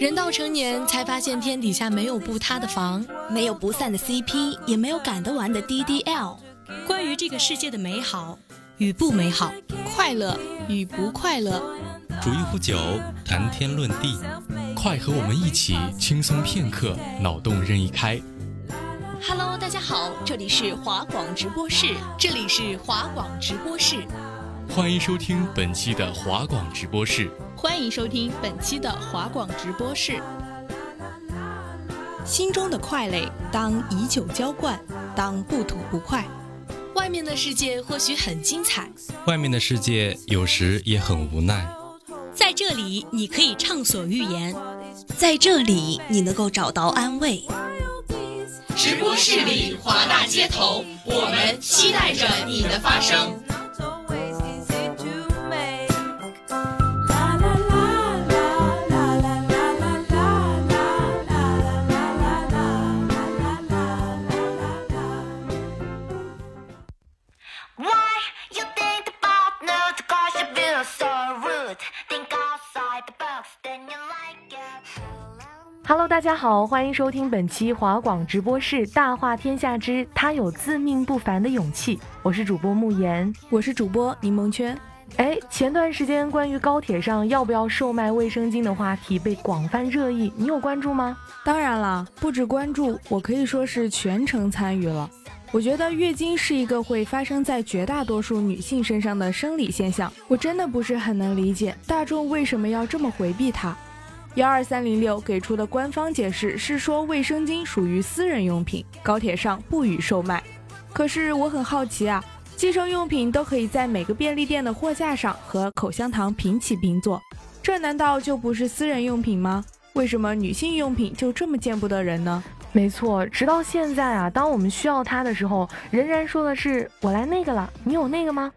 人到成年才发现天底下没有不塌的房，没有不散的 CP，也没有赶得完的 DDL。关于这个世界的美好与不美好，快乐与不快乐，煮一壶酒，谈天论地，快和我们一起轻松片刻，脑洞任意开。Hello，大家好，这里是华广直播室，这里是华广直播室，欢迎收听本期的华广直播室。欢迎收听本期的华广直播室。心中的快乐，当以酒浇灌，当不吐不快。外面的世界或许很精彩，外面的世界有时也很无奈。在这里，你可以畅所欲言；在这里，你能够找到安慰。直播室里，华大街头，我们期待着你的发声。家好，欢迎收听本期华广直播室《大话天下之他有自命不凡的勇气》，我是主播慕言，我是主播柠檬圈。哎，前段时间关于高铁上要不要售卖卫生巾的话题被广泛热议，你有关注吗？当然了，不止关注，我可以说是全程参与了。我觉得月经是一个会发生在绝大多数女性身上的生理现象，我真的不是很能理解大众为什么要这么回避它。幺二三零六给出的官方解释是说，卫生巾属于私人用品，高铁上不予售卖。可是我很好奇啊，计生用品都可以在每个便利店的货架上和口香糖平起平坐，这难道就不是私人用品吗？为什么女性用品就这么见不得人呢？没错，直到现在啊，当我们需要它的时候，仍然说的是我来那个了，你有那个吗？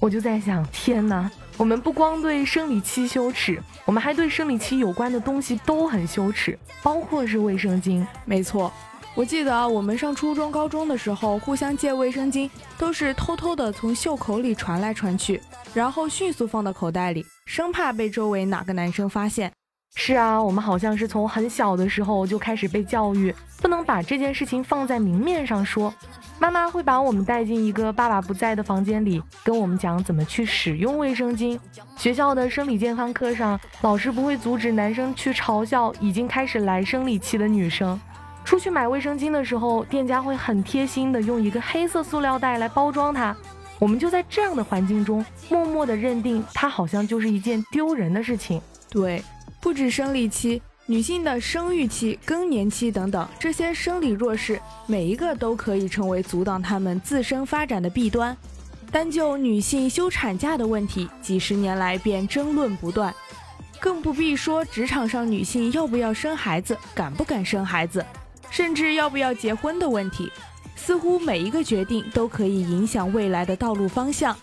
我就在想，天哪！我们不光对生理期羞耻，我们还对生理期有关的东西都很羞耻，包括是卫生巾。没错，我记得我们上初中、高中的时候，互相借卫生巾都是偷偷的从袖口里传来传去，然后迅速放到口袋里，生怕被周围哪个男生发现。是啊，我们好像是从很小的时候就开始被教育，不能把这件事情放在明面上说。妈妈会把我们带进一个爸爸不在的房间里，跟我们讲怎么去使用卫生巾。学校的生理健康课上，老师不会阻止男生去嘲笑已经开始来生理期的女生。出去买卫生巾的时候，店家会很贴心的用一个黑色塑料袋来包装它。我们就在这样的环境中，默默的认定它好像就是一件丢人的事情。对，不止生理期。女性的生育期、更年期等等这些生理弱势，每一个都可以成为阻挡她们自身发展的弊端。单就女性休产假的问题，几十年来便争论不断，更不必说职场上女性要不要生孩子、敢不敢生孩子，甚至要不要结婚的问题。似乎每一个决定都可以影响未来的道路方向。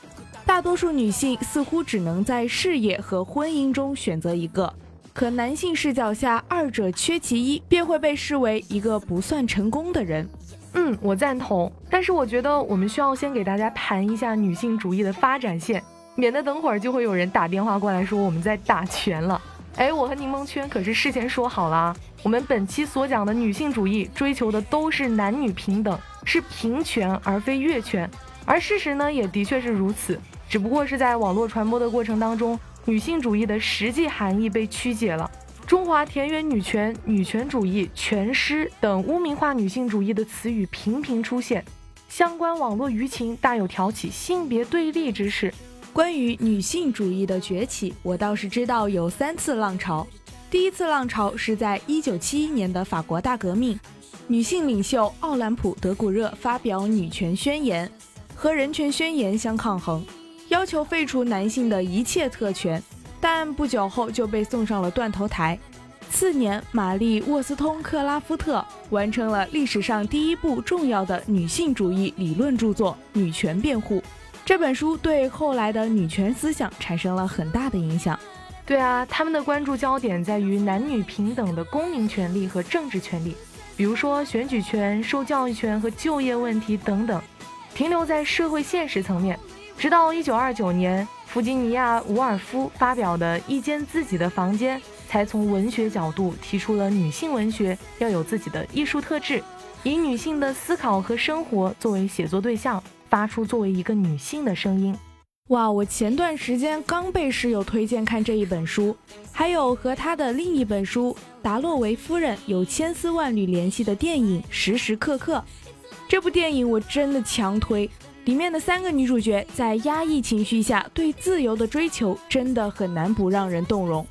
大多数女性似乎只能在事业和婚姻中选择一个。可男性视角下，二者缺其一，便会被视为一个不算成功的人。嗯，我赞同。但是我觉得我们需要先给大家盘一下女性主义的发展线，免得等会儿就会有人打电话过来说我们在打拳了。哎，我和柠檬圈可是事先说好了，我们本期所讲的女性主义追求的都是男女平等，是平权而非越权。而事实呢，也的确是如此，只不过是在网络传播的过程当中。女性主义的实际含义被曲解了，中华田园女权、女权主义、全尸等污名化女性主义的词语频频出现，相关网络舆情大有挑起性别对立之势。关于女性主义的崛起，我倒是知道有三次浪潮。第一次浪潮是在一九七一年的法国大革命，女性领袖奥兰普·德古热发表女权宣言，和人权宣言相抗衡。要求废除男性的一切特权，但不久后就被送上了断头台。次年，玛丽·沃斯通克拉夫特完成了历史上第一部重要的女性主义理论著作《女权辩护》。这本书对后来的女权思想产生了很大的影响。对啊，他们的关注焦点在于男女平等的公民权利和政治权利，比如说选举权、受教育权和就业问题等等，停留在社会现实层面。直到一九二九年，弗吉尼亚·伍尔夫发表的《一间自己的房间》，才从文学角度提出了女性文学要有自己的艺术特质，以女性的思考和生活作为写作对象，发出作为一个女性的声音。哇，我前段时间刚被室友推荐看这一本书，还有和他的另一本书《达洛维夫人有千丝万缕联系》的电影《时时刻刻》。这部电影我真的强推，里面的三个女主角在压抑情绪下对自由的追求，真的很难不让人动容。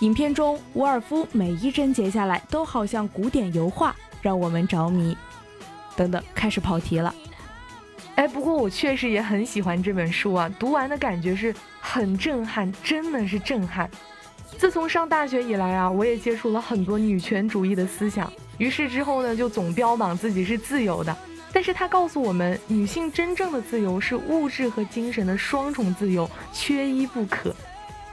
影片中，伍尔夫每一帧截下来都好像古典油画，让我们着迷。等等，开始跑题了。哎，不过我确实也很喜欢这本书啊，读完的感觉是很震撼，真的是震撼。自从上大学以来啊，我也接触了很多女权主义的思想，于是之后呢，就总标榜自己是自由的。但是他告诉我们，女性真正的自由是物质和精神的双重自由，缺一不可。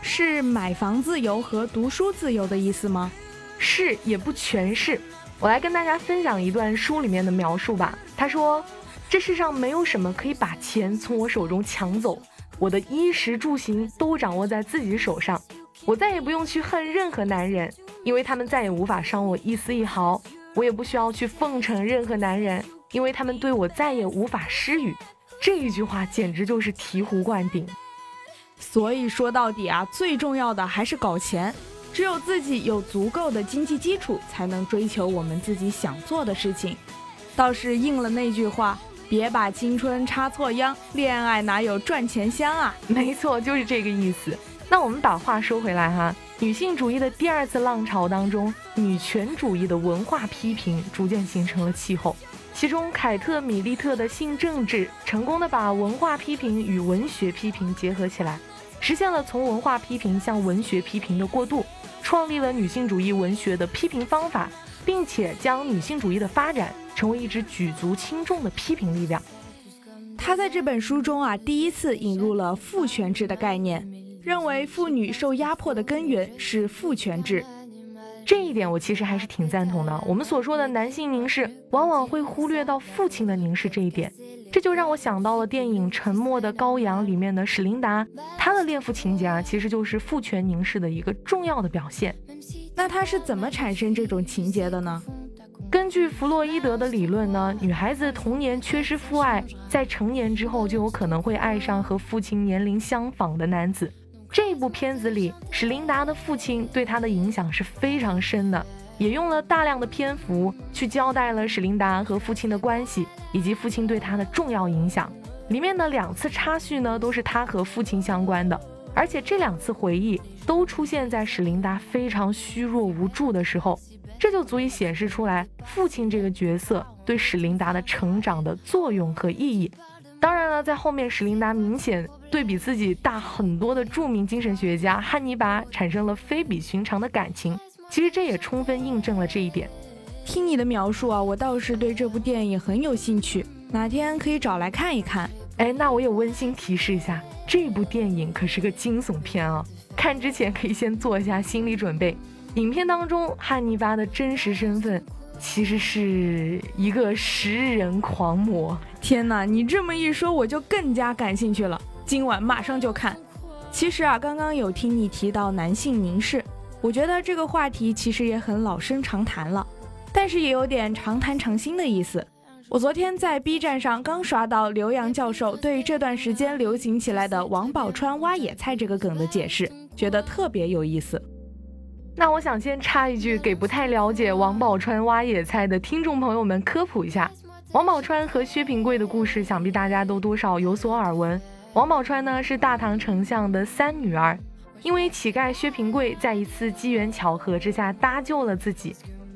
是买房自由和读书自由的意思吗？是，也不全是。我来跟大家分享一段书里面的描述吧。他说。这世上没有什么可以把钱从我手中抢走，我的衣食住行都掌握在自己手上，我再也不用去恨任何男人，因为他们再也无法伤我一丝一毫；我也不需要去奉承任何男人，因为他们对我再也无法施予。这一句话简直就是醍醐灌顶。所以说到底啊，最重要的还是搞钱，只有自己有足够的经济基础，才能追求我们自己想做的事情。倒是应了那句话。别把青春插错秧，恋爱哪有赚钱香啊？没错，就是这个意思。那我们把话说回来哈，女性主义的第二次浪潮当中，女权主义的文化批评逐渐形成了气候。其中，凯特·米利特的性政治成功的把文化批评与文学批评结合起来，实现了从文化批评向文学批评的过渡，创立了女性主义文学的批评方法。并且将女性主义的发展成为一支举足轻重的批评力量。他在这本书中啊，第一次引入了父权制的概念，认为妇女受压迫的根源是父权制。这一点我其实还是挺赞同的。我们所说的男性凝视，往往会忽略到父亲的凝视这一点，这就让我想到了电影《沉默的羔羊》里面的史琳达，她的恋父情节啊，其实就是父权凝视的一个重要的表现。那他是怎么产生这种情节的呢？根据弗洛伊德的理论呢，女孩子童年缺失父爱，在成年之后就有可能会爱上和父亲年龄相仿的男子。这部片子里，史琳达的父亲对她的影响是非常深的，也用了大量的篇幅去交代了史琳达和父亲的关系，以及父亲对她的重要影响。里面的两次插叙呢，都是她和父亲相关的。而且这两次回忆都出现在史琳达非常虚弱无助的时候，这就足以显示出来父亲这个角色对史琳达的成长的作用和意义。当然了，在后面史琳达明显对比自己大很多的著名精神学家汉尼拔产生了非比寻常的感情，其实这也充分印证了这一点。听你的描述啊，我倒是对这部电影很有兴趣，哪天可以找来看一看。哎，那我也温馨提示一下，这部电影可是个惊悚片啊！看之前可以先做一下心理准备。影片当中，汉尼拔的真实身份其实是一个食人狂魔。天哪，你这么一说，我就更加感兴趣了。今晚马上就看。其实啊，刚刚有听你提到男性凝视，我觉得这个话题其实也很老生常谈了，但是也有点常谈常新的意思。我昨天在 B 站上刚刷到刘洋教授对这段时间流行起来的王宝钏挖野菜这个梗的解释，觉得特别有意思。那我想先插一句，给不太了解王宝钏挖野菜的听众朋友们科普一下：王宝钏和薛平贵的故事，想必大家都多少有所耳闻。王宝钏呢是大唐丞相的三女儿，因为乞丐薛平贵在一次机缘巧合之下搭救了自己。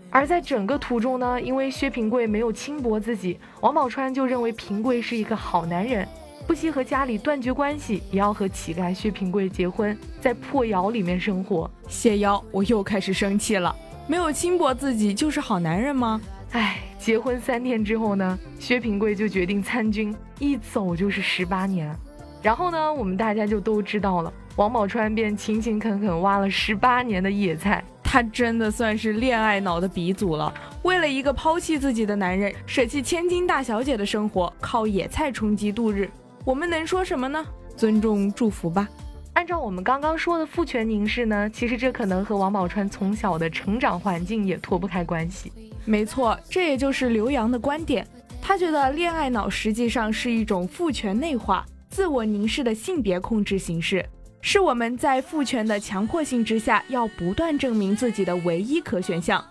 而在整个途中呢，因为薛平贵没有轻薄自己，王宝钏就认为平贵是一个好男人，不惜和家里断绝关系，也要和乞丐薛平贵结婚，在破窑里面生活。谢邀，我又开始生气了，没有轻薄自己就是好男人吗？哎，结婚三天之后呢，薛平贵就决定参军，一走就是十八年。然后呢，我们大家就都知道了，王宝钏便勤勤恳恳挖了十八年的野菜。她真的算是恋爱脑的鼻祖了。为了一个抛弃自己的男人，舍弃千金大小姐的生活，靠野菜充饥度日。我们能说什么呢？尊重祝福吧。按照我们刚刚说的父权凝视呢，其实这可能和王宝钏从小的成长环境也脱不开关系。没错，这也就是刘洋的观点。他觉得恋爱脑实际上是一种父权内化、自我凝视的性别控制形式，是我们在父权的强迫性之下要不断证明自己的唯一可选项。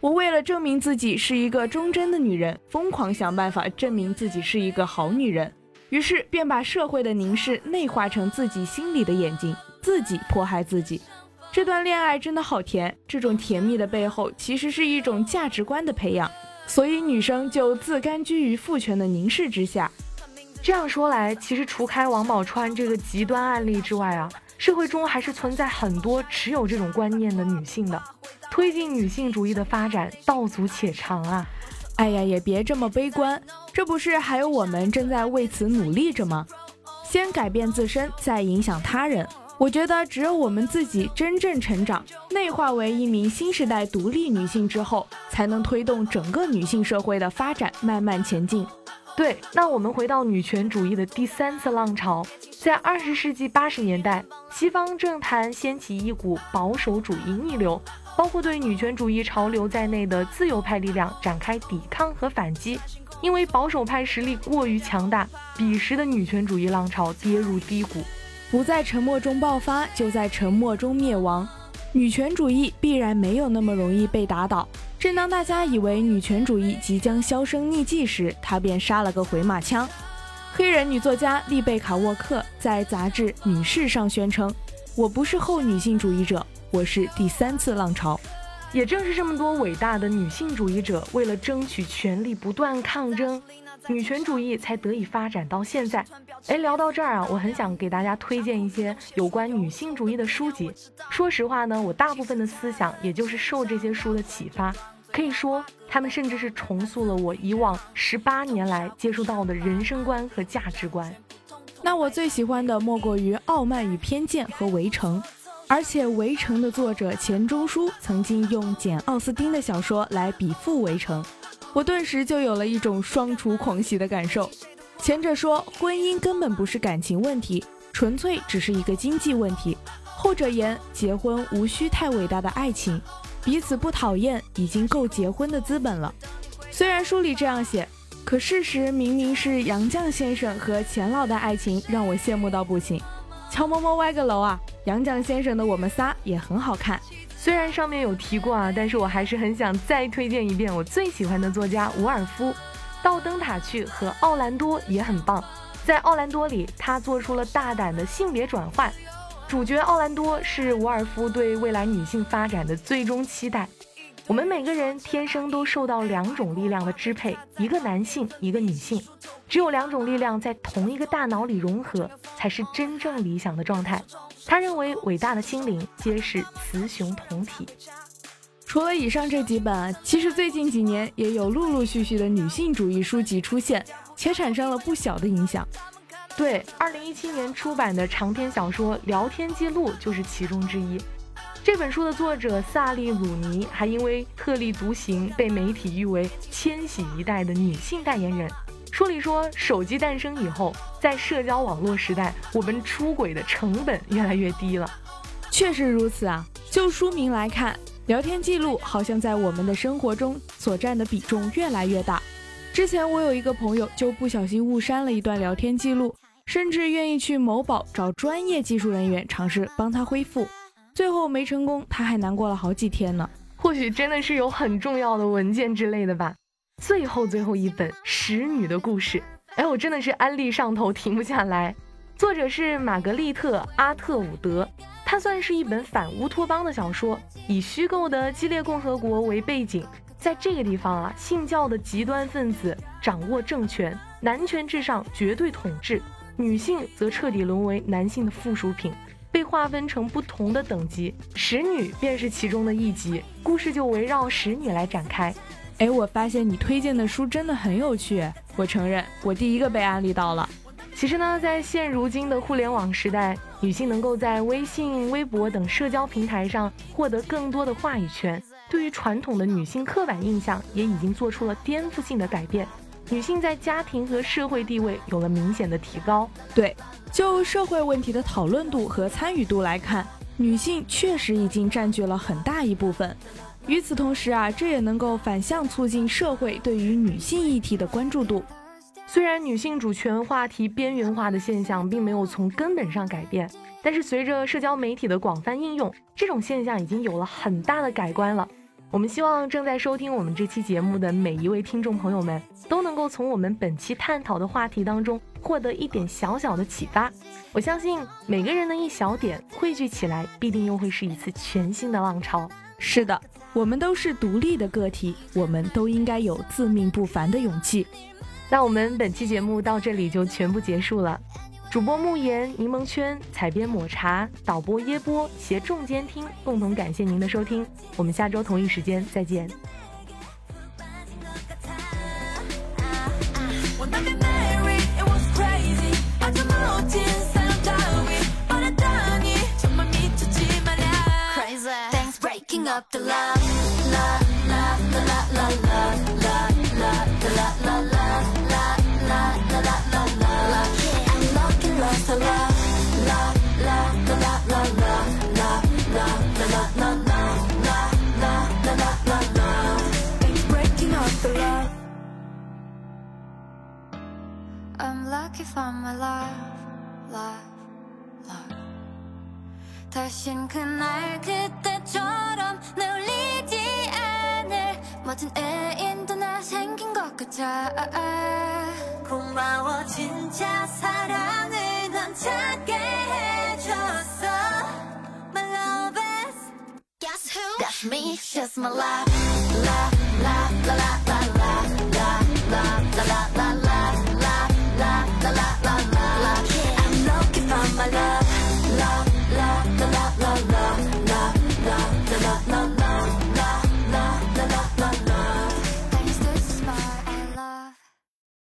我为了证明自己是一个忠贞的女人，疯狂想办法证明自己是一个好女人。于是便把社会的凝视内化成自己心里的眼睛，自己迫害自己。这段恋爱真的好甜，这种甜蜜的背后其实是一种价值观的培养，所以女生就自甘居于父权的凝视之下。这样说来，其实除开王宝钏这个极端案例之外啊，社会中还是存在很多持有这种观念的女性的，推进女性主义的发展道阻且长啊。哎呀，也别这么悲观，这不是还有我们正在为此努力着吗？先改变自身，再影响他人。我觉得只有我们自己真正成长，内化为一名新时代独立女性之后，才能推动整个女性社会的发展慢慢前进。对，那我们回到女权主义的第三次浪潮，在二十世纪八十年代，西方政坛掀起一股保守主义逆流。包括对女权主义潮流在内的自由派力量展开抵抗和反击，因为保守派实力过于强大，彼时的女权主义浪潮跌入低谷，不在沉默中爆发，就在沉默中灭亡。女权主义必然没有那么容易被打倒。正当大家以为女权主义即将销声匿迹时，她便杀了个回马枪。黑人女作家丽贝卡·沃克在杂志《女士》上宣称：“我不是后女性主义者。”我是第三次浪潮，也正是这么多伟大的女性主义者为了争取权利不断抗争，女权主义才得以发展到现在。哎，聊到这儿啊，我很想给大家推荐一些有关女性主义的书籍。说实话呢，我大部分的思想也就是受这些书的启发，可以说他们甚至是重塑了我以往十八年来接触到的人生观和价值观。那我最喜欢的莫过于《傲慢与偏见》和《围城》。而且，《围城》的作者钱钟书曾经用简·奥斯汀的小说来比附《围城》，我顿时就有了一种双厨狂喜的感受。前者说婚姻根本不是感情问题，纯粹只是一个经济问题；后者言结婚无需太伟大的爱情，彼此不讨厌已经够结婚的资本了。虽然书里这样写，可事实明明是杨绛先生和钱老的爱情让我羡慕到不行。乔嬷嬷歪个楼啊！杨绛先生的《我们仨》也很好看，虽然上面有提过啊，但是我还是很想再推荐一遍我最喜欢的作家伍尔夫，《到灯塔去》和《奥兰多》也很棒。在《奥兰多》里，他做出了大胆的性别转换，主角奥兰多是伍尔夫对未来女性发展的最终期待。我们每个人天生都受到两种力量的支配，一个男性，一个女性。只有两种力量在同一个大脑里融合，才是真正理想的状态。他认为，伟大的心灵皆是雌雄同体。除了以上这几本，其实最近几年也有陆陆续续的女性主义书籍出现，且产生了不小的影响。对，二零一七年出版的长篇小说《聊天记录》就是其中之一。这本书的作者萨利鲁尼还因为特立独行，被媒体誉为千禧一代的女性代言人。书里说，手机诞生以后，在社交网络时代，我们出轨的成本越来越低了。确实如此啊！就书名来看，聊天记录好像在我们的生活中所占的比重越来越大。之前我有一个朋友就不小心误删了一段聊天记录，甚至愿意去某宝找专业技术人员尝试帮他恢复。最后没成功，他还难过了好几天呢。或许真的是有很重要的文件之类的吧。最后最后一本《使女的故事》，哎，我真的是安利上头停不下来。作者是玛格丽特·阿特伍德，它算是一本反乌托邦的小说，以虚构的激烈共和国为背景。在这个地方啊，信教的极端分子掌握政权，男权至上，绝对统治，女性则彻底沦为男性的附属品。被划分成不同的等级，使女便是其中的一级。故事就围绕使女来展开。哎，我发现你推荐的书真的很有趣。我承认，我第一个被安利到了。其实呢，在现如今的互联网时代，女性能够在微信、微博等社交平台上获得更多的话语权，对于传统的女性刻板印象也已经做出了颠覆性的改变。女性在家庭和社会地位有了明显的提高。对，就社会问题的讨论度和参与度来看，女性确实已经占据了很大一部分。与此同时啊，这也能够反向促进社会对于女性议题的关注度。虽然女性主权话题边缘化的现象并没有从根本上改变，但是随着社交媒体的广泛应用，这种现象已经有了很大的改观了。我们希望正在收听我们这期节目的每一位听众朋友们，都能够从我们本期探讨的话题当中获得一点小小的启发。我相信每个人的一小点汇聚起来，必定又会是一次全新的浪潮。是的，我们都是独立的个体，我们都应该有自命不凡的勇气。那我们本期节目到这里就全部结束了。主播慕言、柠檬圈、采编抹茶、导播耶波、携众监听，共同感谢您的收听。我们下周同一时间再见。I'm lucky for my love, love, love. 다신 그날 그때 멋진 애인도 나 생긴 것 같아 고마워 진짜 사랑을 넌 찾게 해줬어 My love is Guess who? That's me, she's my love, love, love, love, love